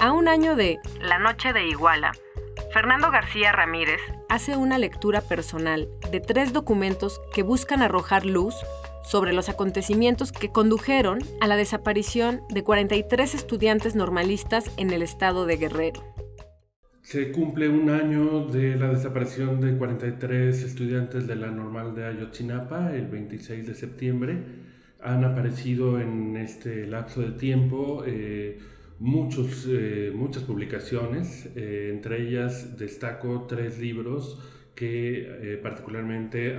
A un año de La Noche de Iguala, Fernando García Ramírez hace una lectura personal de tres documentos que buscan arrojar luz sobre los acontecimientos que condujeron a la desaparición de 43 estudiantes normalistas en el estado de Guerrero. Se cumple un año de la desaparición de 43 estudiantes de la normal de Ayotzinapa, el 26 de septiembre. Han aparecido en este lapso de tiempo eh, muchos, eh, muchas publicaciones, eh, entre ellas destaco tres libros que eh, particularmente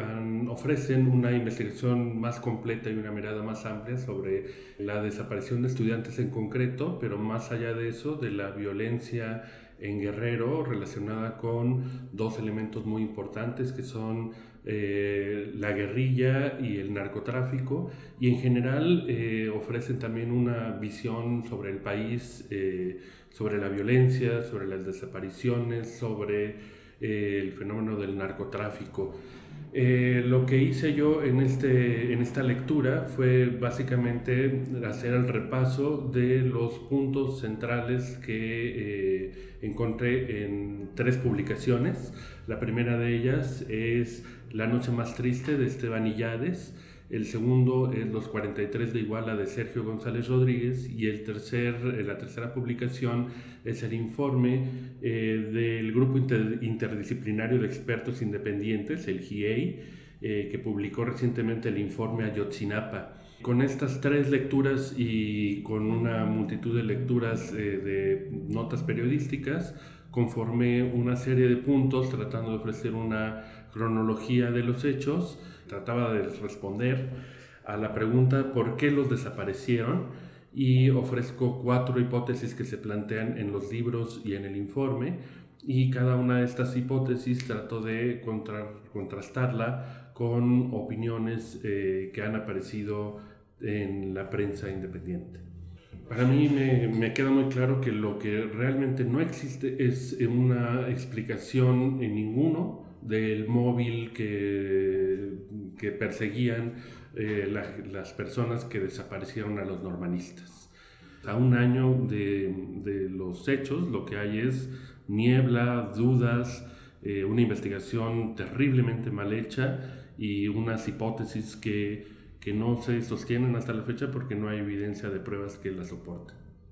ofrecen una investigación más completa y una mirada más amplia sobre la desaparición de estudiantes en concreto, pero más allá de eso, de la violencia en Guerrero relacionada con dos elementos muy importantes que son eh, la guerrilla y el narcotráfico y en general eh, ofrecen también una visión sobre el país, eh, sobre la violencia, sobre las desapariciones, sobre el fenómeno del narcotráfico. Lo que hice yo en, este, en esta lectura fue básicamente hacer el repaso de los puntos centrales que encontré en tres publicaciones. La primera de ellas es la noche más triste de Esteban Illades. El segundo es Los 43 de Iguala de Sergio González Rodríguez. Y el tercer, eh, la tercera publicación es el informe eh, del Grupo Interdisciplinario de Expertos Independientes, el GIEI, eh, que publicó recientemente el informe Ayotzinapa. Con estas tres lecturas y con una multitud de lecturas de notas periodísticas, conformé una serie de puntos tratando de ofrecer una cronología de los hechos, trataba de responder a la pregunta por qué los desaparecieron y ofrezco cuatro hipótesis que se plantean en los libros y en el informe y cada una de estas hipótesis trato de contrastarla con opiniones eh, que han aparecido en la prensa independiente. Para mí me, queda muy claro que lo que realmente no existe es una explicación en ninguno del móvil que, que perseguían eh, las personas que desaparecieron a los normalistas. A un año de, de los hechos lo que hay es niebla, dudas, eh, una investigación terriblemente mal hecha y unas hipótesis que, que no se sostienen hasta la fecha porque no hay evidencia de pruebas que las soporten.